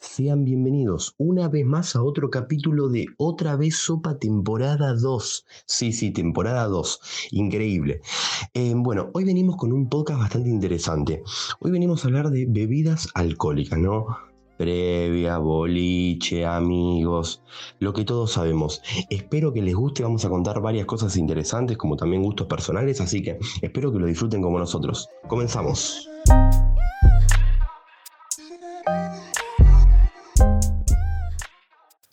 Sean bienvenidos una vez más a otro capítulo de Otra vez Sopa temporada 2. Sí, sí, temporada 2. Increíble. Eh, bueno, hoy venimos con un podcast bastante interesante. Hoy venimos a hablar de bebidas alcohólicas, ¿no? Previa, boliche, amigos, lo que todos sabemos. Espero que les guste, vamos a contar varias cosas interesantes como también gustos personales, así que espero que lo disfruten como nosotros. Comenzamos.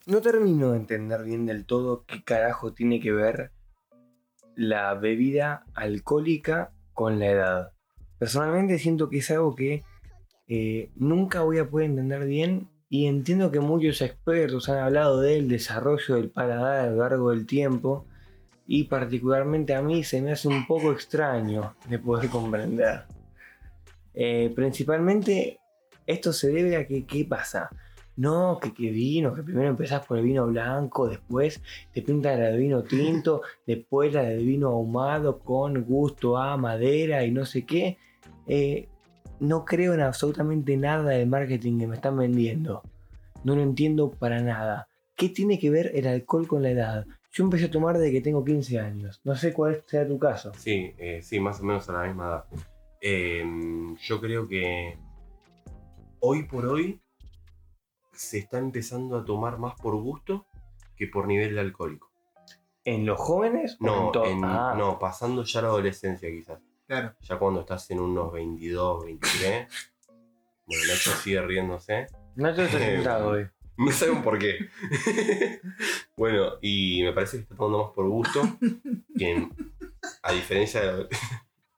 No termino de entender bien del todo qué carajo tiene que ver la bebida alcohólica con la edad. Personalmente siento que es algo que eh, nunca voy a poder entender bien y entiendo que muchos expertos han hablado del desarrollo del paladar a lo largo del tiempo y particularmente a mí se me hace un poco extraño de poder comprender. Eh, principalmente esto se debe a que, ¿qué pasa? No, que, que vino, que primero empezás por el vino blanco, después te pintan la de vino tinto, después la de vino ahumado con gusto a madera y no sé qué. Eh, no creo en absolutamente nada del marketing que me están vendiendo. No lo entiendo para nada. ¿Qué tiene que ver el alcohol con la edad? Yo empecé a tomar desde que tengo 15 años. No sé cuál sea tu caso. Sí, eh, sí, más o menos a la misma edad. Eh, yo creo que hoy por hoy se está empezando a tomar más por gusto que por nivel de alcohólico. ¿En los jóvenes? o No, en to- en- Ah, no, pasando ya la adolescencia quizás. Claro. Ya cuando estás en unos 22, 23. Bueno, Nacho sigue riéndose. Te estoy sentado hoy. No saben por qué. bueno, y me parece que está tomando más por gusto. Que a diferencia de la...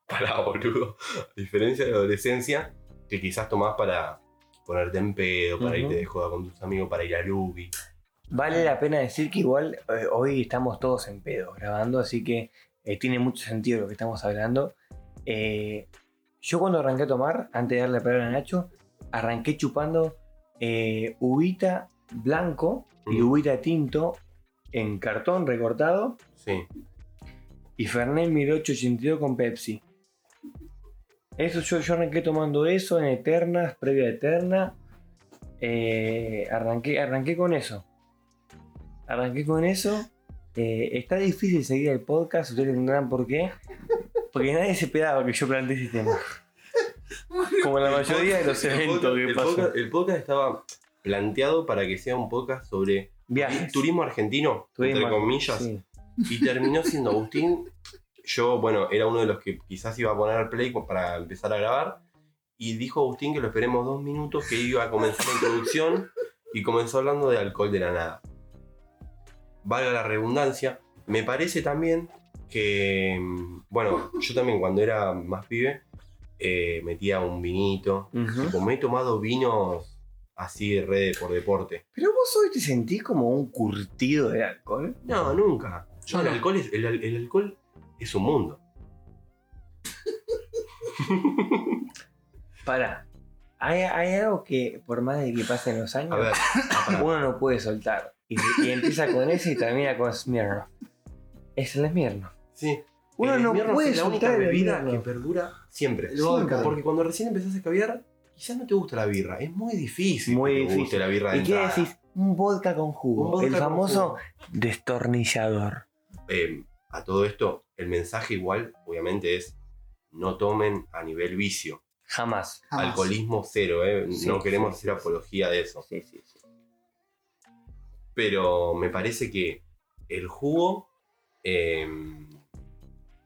Pará, boludo. A diferencia de la adolescencia, que quizás tomás para ponerte en pedo, para irte de joda con tus amigos, para ir a Lubi. Vale la pena decir que igual eh, hoy estamos todos en pedo grabando, así que eh, tiene mucho sentido lo que estamos hablando. Eh, yo cuando arranqué a tomar, antes de darle la palabra a Nacho, arranqué chupando eh, uvita blanco y uvita tinto en cartón recortado Sí. y Fernet 1882 con Pepsi. Eso yo, yo arranqué tomando eso en Eternas, previa a Eterna. Eh, arranqué, arranqué con eso. Arranqué con eso. Eh, está difícil seguir el podcast, ustedes entenderán por qué. Porque nadie se esperaba que yo planteé ese tema. Como la mayoría de los eventos que el podcast- El podcast estaba planteado para que sea un podcast sobre Viajes. turismo argentino, Turismo, entre comillas. sí. Y terminó siendo Agustín. Yo, bueno, era uno de los que quizás iba a poner play para empezar a grabar. Y dijo Agustín que lo esperemos dos minutos, que iba a comenzar la introducción. Y comenzó hablando de alcohol de la nada. Valga la redundancia. Me parece también que, mm, bueno, yo también cuando era más pibe, eh, metía un vinito. Como he tomado vinos así re por deporte. Pero vos hoy te sentís como un curtido de alcohol. No, nunca. Yo No, el, alcohol es, el, el alcohol es un mundo. Para. Hay, hay algo que, por más de que pasen los años, ver, pará. uno no puede soltar. Y, y empieza con ese y termina con Smirnoff. Es el Smirnoff. sí. Uno El no puede es la única bebida que perdura siempre. El vodka. Siempre, Porque cuando recién empezás a caviar, quizás no te gusta la birra. Es muy difícil Muy que te difícil. guste la birra de ¿Y qué decís? Un vodka con jugo. Vodka el famoso jugo. destornillador. Eh, a todo esto, el mensaje igual, obviamente, es no tomen a nivel vicio. Jamás. Jamás. Alcoholismo cero, ¿eh? Sí, no queremos sí, hacer apología de eso. Sí, sí, sí. pero me parece que el jugo, eh,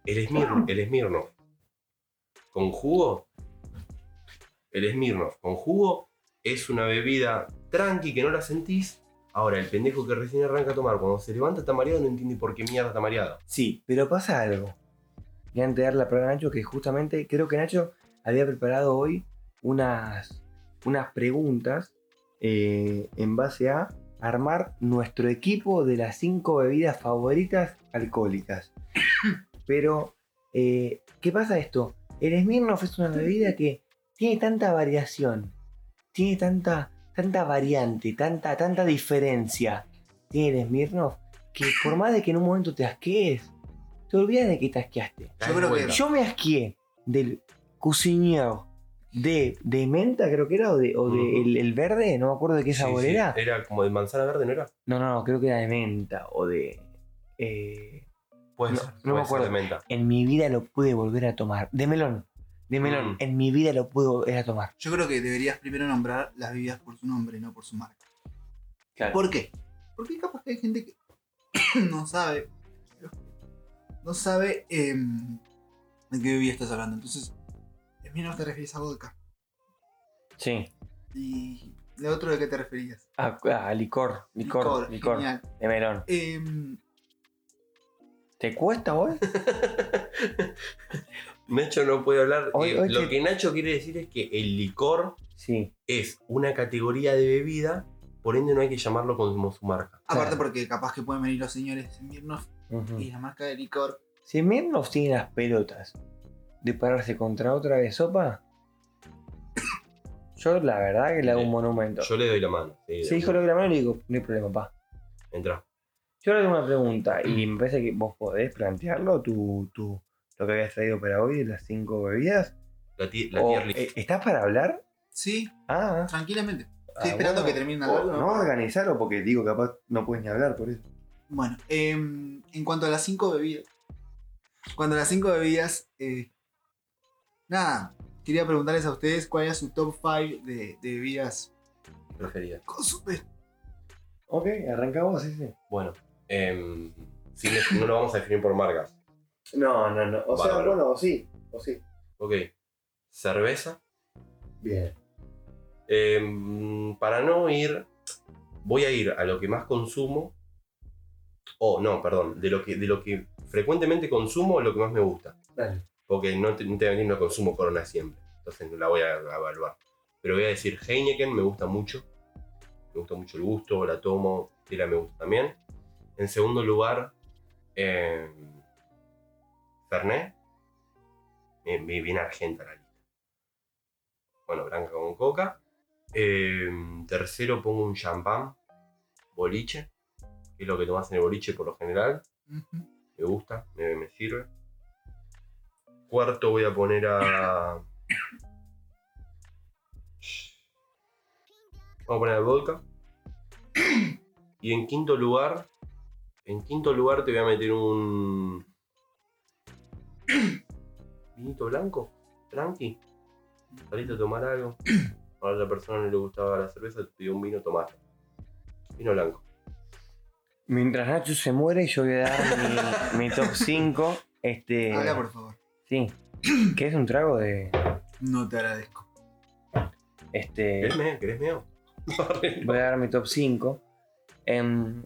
el, Smir- el Smirnoff, con jugo, el Smirnoff con jugo es una bebida tranqui que no la sentís. Ahora, el pendejo que recién arranca a tomar, cuando se levanta está mareado, no entiende por qué mierda está mareado. Sí, pero pasa algo. Y antes de darle la palabra a Nacho, que justamente creo que Nacho había preparado hoy unas, unas preguntas eh, en base a armar nuestro equipo de las cinco bebidas favoritas alcohólicas. Pero, eh, ¿qué pasa esto? El Smirnoff es una bebida que tiene tanta variación, tiene tanta, tanta variante, tanta, tanta diferencia. Tiene el Smirnoff que por más de que en un momento te asquees, te olvidas de que te asqueaste. Yo creo que- Yo me asqué del cocinero de, de menta, creo que era, o de, o de Ujú. el, el verde, no me acuerdo de qué Sí, sabor sí, era. Era como de manzana verde, ¿no era? No, no, no, creo que era de menta o de. eh, Puede No, no me acuerdo. de menta. en mi vida lo pude volver a tomar. De melón. De melón. Mm. En mi vida lo pude volver a tomar. Yo creo que deberías primero nombrar las bebidas por su nombre, no por su marca. ¿Por qué? Porque capaz que hay gente que no sabe. No sabe em, de qué bebida estás hablando. Entonces, en menos te refieres a vodka. Sí. ¿Y de otro de qué te referías? A, a licor, licor, licor, genial. de melón. Em, ¿Te cuesta hoy? Nacho no puede hablar. Hoy- Eh, hoy lo que- que Nacho quiere decir es que el licor Sí. es una categoría de bebida, por ende no hay que llamarlo como su marca. aparte Claro. porque capaz que pueden venir los señores de Smirnoff Ujú. y la marca de licor. Si Smirnoff tiene las pelotas de pararse contra otra de sopa, yo la verdad que le hago un monumento. Yo le doy la mano. Sí, Si dijo lo de la mano, le digo, no hay problema, pa. Entra. Yo ahora tengo una pregunta y me parece que vos podés plantearlo, tu, tu- lo que habías traído para hoy las cinco bebidas. La, ti- la O, tier list. eh, ¿Estás para hablar? Sí, Ah, tranquilamente. ah, Estoy esperando bueno. que termine algo. No organizarlo porque digo, capaz no puedes ni hablar por eso. Bueno, em, en cuanto a las cinco bebidas. Cuando las cinco bebidas. eh, nada, quería preguntarles a ustedes cuál era su top 5 de, de bebidas preferida. con su- eh, Ok, arrancamos, sí, sí. Bueno, sí, no lo vamos a definir por marcas. No, no, no. O sea, bueno, o sí, o sí. Ok. Cerveza. Bien. Em, para no ir, voy a ir a lo que más consumo. O no, perdón, de lo que, de lo que frecuentemente consumo, lo que más me gusta. Dale. Porque no te, no no consumo Corona siempre. Entonces no la voy a evaluar. Pero voy a decir Heineken, me gusta mucho. Me gusta mucho el gusto, la tomo. Tira me gusta también. En segundo lugar, eh, Fernet. Bien, bien, bien argenta la lista. Bueno, blanca con coca. Eh, tercero pongo un champán. Boliche. Que es lo que tomas en el boliche por lo general me gusta, me, me sirve. Cuarto voy a poner a. Vamos a poner al vodka. Y en quinto lugar. En quinto lugar te voy a meter un. Vinito blanco. Tranqui. Saliste a tomar algo. A la otra persona no le gustaba la cerveza, te pidió un vino, tomaste. Vino blanco. Mientras Nacho se muere, yo voy a dar mi, mi top 5. Este. Habla, por favor. Sí. Que es un trago de. No te agradezco. Este. ¿Querés meo? ¿Querés meo? Voy a dar mi top 5. Em,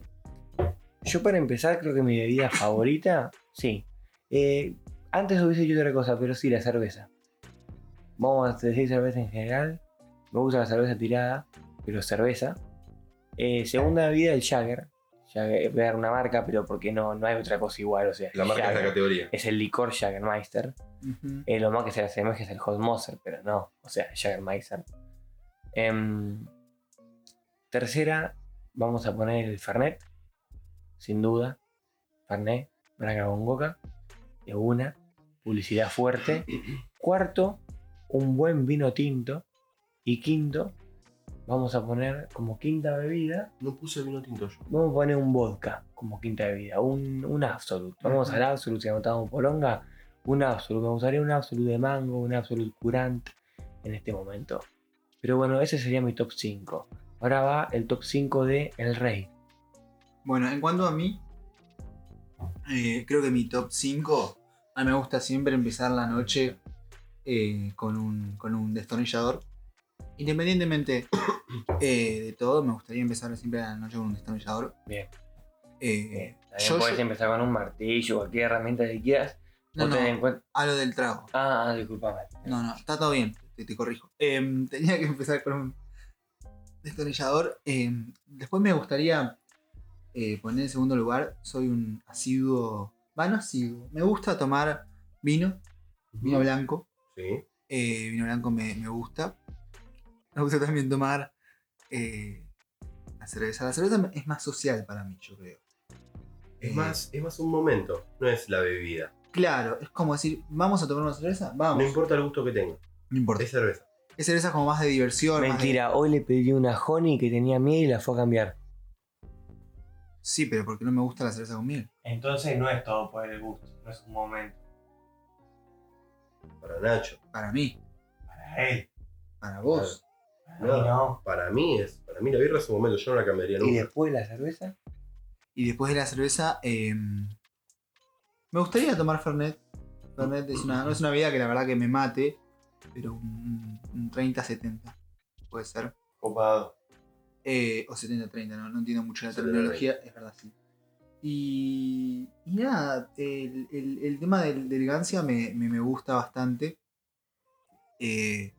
yo para empezar creo que mi bebida favorita, sí. Eh, antes hubiese dicho otra cosa, pero sí, la cerveza. Vamos a decir cerveza en general. Me gusta la cerveza tirada, pero cerveza. Eh, segunda bebida, el Jagger. Jagger. Voy a dar una marca, pero porque no, no hay otra cosa igual. O sea, La marca es la categoría. es el licor Jaggermeister. Eh, lo más que se le asemeja es el Hot Moser, pero no. O sea, Jagermeister. Em, tercera, vamos a poner el Fernet. Sin duda. Fernet, Braga con Coca. De una. Publicidad fuerte. Cuarto, un buen vino tinto. Y quinto, vamos a poner como quinta bebida. No puse vino tinto yo. Vamos a poner un vodka como quinta bebida. Un, un Absolute. Vamos al Absolute, si anotamos polonga. Un Absolute. Me gustaría un Absolute de mango, un Absolute curant en este momento. Pero bueno, ese sería mi top 5. Ahora va el top 5 de El Rey. Bueno, en cuanto a mí, eh, creo que mi top 5, a mí me gusta siempre empezar la noche eh, con, un, con un destornillador. Independientemente eh, de todo, me gustaría empezar siempre la noche con un destornillador. Bien. Eh, Bien. También yo- puedes yo- empezar con un martillo, cualquier herramienta que quieras. no, no, a lo del trago. Ah, ah, disculpame. No, no, está todo bien, te, te corrijo. Em, tenía que empezar con un destornillador. Em, después me gustaría eh, poner en segundo lugar, soy un asiduo, bueno, asiduo, me gusta tomar vino, vino blanco. Sí. eh, vino blanco me, me gusta. Me gusta también tomar eh, la cerveza. La cerveza es más social para mí, yo creo. Es Eh, más, es más un momento, no es la bebida. Claro, es como decir, vamos a tomar una cerveza, vamos. No importa el gusto que tenga, No importa. es cerveza. Es cerveza como más de diversión. más de- Mentira, hoy le pedí una honey que tenía miel y la fue a cambiar. Sí, pero porque no me gusta la cerveza con miel. Entonces no es todo por el gusto, no es un momento. Para Nacho. Para mí, Para él. para vos. Para mí no. Para mí es. Para mí la birra es un momento, yo no la cambiaría ¿Y nunca. después la cerveza? Y después de la cerveza, eh, me gustaría tomar Fernet. Fernet es una, no es una bebida que la verdad que me mate, pero un, un 30-70 puede ser. Copado. Eh, o 70-30, no, no entiendo mucho la 70-30. terminología, es verdad, sí. Y, y nada, el, el- el tema del- de, elegancia me, me- me gusta bastante. Eh,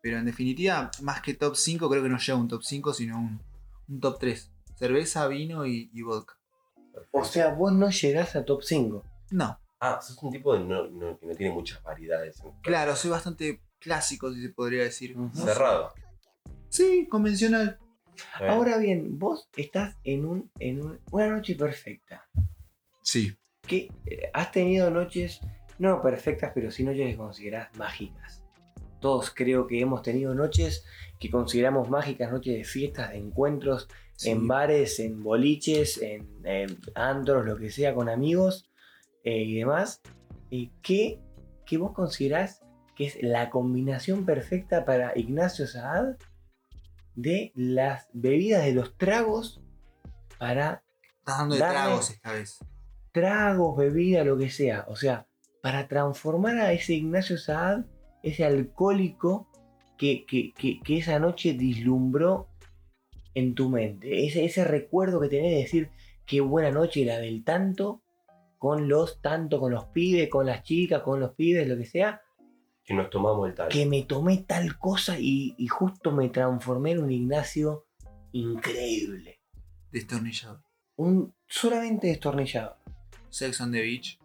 pero en definitiva, más que top 5, creo que no llega a un top 5, sino un, un top 3. Cerveza, vino y, y vodka. O sea, vos no llegás a top 5. No, Ah, sos un tipo de no, no- que no tiene muchas variedades. claro, soy bastante clásico, si se podría decir. Cerrado. Sí, convencional. Eh, Ahora bien, vos estás en, un, en un- una noche perfecta. Sí. Que eh, has tenido noches, no perfectas, pero sí noches que considerás mágicas. Todos creo que hemos tenido noches que consideramos mágicas, noches de fiestas, de encuentros, en bares, en boliches, en, en antros, lo que sea, con amigos eh, y demás. Eh, ¿qué, qué vos considerás que es la combinación perfecta para Ignacio Saad de las bebidas de los tragos para Estás dando de tragos esta vez. tragos, bebida, lo que sea. O sea, para transformar a ese Ignacio Saad, ese alcohólico que, que- que- que esa noche dislumbró en tu mente. Ese, ese recuerdo que tenés de decir qué buena noche la del tanto, con los tanto, con los pibes, con las chicas, con los pibes, lo que sea, Que nos tomamos el tal. que me tomé tal cosa y, y justo me transformé en un Ignacio increíble. Destornillador. Un solamente destornillado. Sex on the Beach.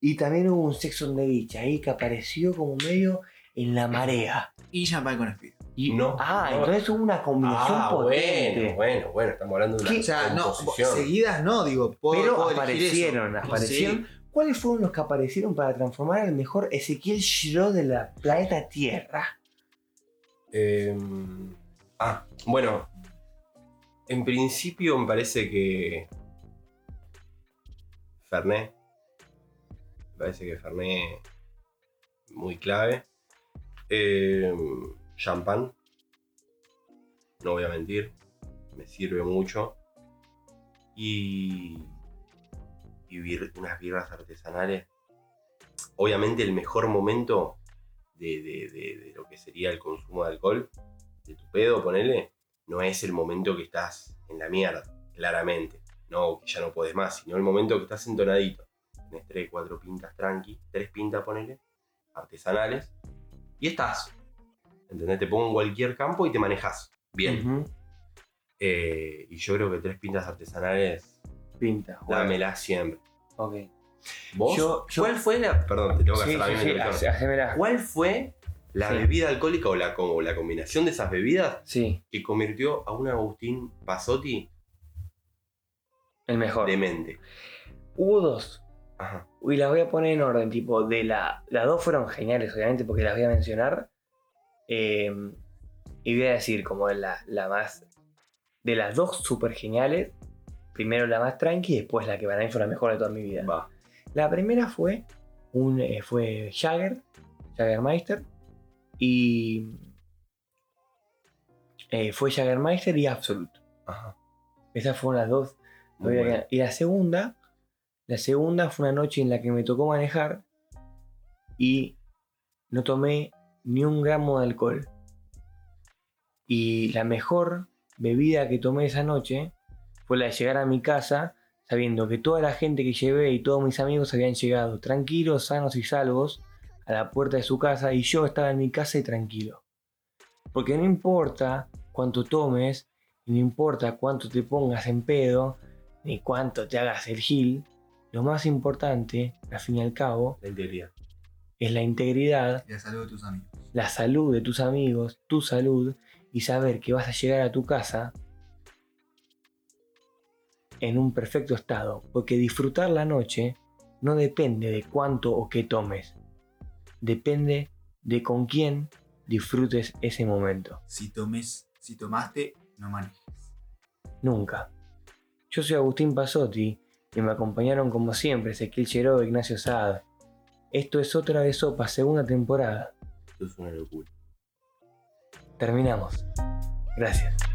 Y también hubo un Sex on the Beach ahí que apareció como medio en la marea. Y champagne con speed. Y, No, ah, no. entonces hubo una combinación Ah, potente. bueno, bueno, bueno, estamos hablando de una ¿Qué? O sea, no, seguidas no, digo. puedo- Pero puedo aparecieron, eso. aparecieron. Sí. ¿Cuáles fueron los que aparecieron para transformar al mejor Ezequiel Giro de la planeta Tierra? Eh, ah, bueno. En principio me parece que. Fernet. Me parece que Fernet. Muy clave. Eh, champán. No voy a mentir. Me sirve mucho. Y. Y bir- unas birras artesanales. Obviamente el mejor momento de, de- de- de lo que sería el consumo de alcohol, de tu pedo, ponele, no es el momento que estás en la mierda, claramente. No, que ya no puedes más, sino el momento que estás entonadito. Tenés tres, cuatro pintas tranqui, tres pintas, ponele, artesanales, y estás. ¿Entendés? Te pongo en cualquier campo y te manejas bien. Eh, y yo creo que tres pintas artesanales, Pinta. bueno, dámela siempre. ok. ¿Vos? Yo- yo- ¿Cuál fue la.? Perdón, te tengo que Sí, hacer la sí, misma sí, introducción. hace- hacémela. ¿Cuál fue la Sí. bebida alcohólica o la, combinación de esas bebidas Sí, que convirtió a un Agustín Pasotti el mejor. demente? Hubo dos. Ajá. Y las voy a poner en orden, tipo, de la. Las dos fueron geniales, obviamente, porque las voy a mencionar. Eh, y voy a decir como la, la más. De las dos súper geniales. Primero la más tranqui, después la que para mí fue la mejor de toda mi vida. Va. La primera fue. Un, eh, fue Jagger. Jaggermeister. Y. eh, fue Jaggermeister y Absolute. Ajá. Esas fueron las dos. Muy que-. Y la segunda, la segunda fue una noche en la que me tocó manejar y no tomé ni un gramo de alcohol. Y la mejor bebida que tomé esa noche fue la de llegar a mi casa sabiendo que toda la gente que llevé y todos mis amigos habían llegado tranquilos, sanos y salvos a la puerta de su casa y yo estaba en mi casa y tranquilo. Porque no importa cuánto tomes, y no importa cuánto te pongas en pedo, ni cuánto te hagas el gil, lo más importante, al fin y al cabo, La integridad. es la integridad, Y la salud de tus amigos. la salud de tus amigos, tu salud, y saber que vas a llegar a tu casa en un perfecto estado. Porque disfrutar la noche no depende de cuánto o qué tomes. Depende de con quién disfrutes ese momento. Si tomes, si tomaste, no manejes. Nunca. Yo soy Agustín Pasotti y me acompañaron como siempre Ezequiel Cheró e Ignacio Saad. Esto es otra vez Sopa, segunda temporada. Esto es una locura. Terminamos. Gracias.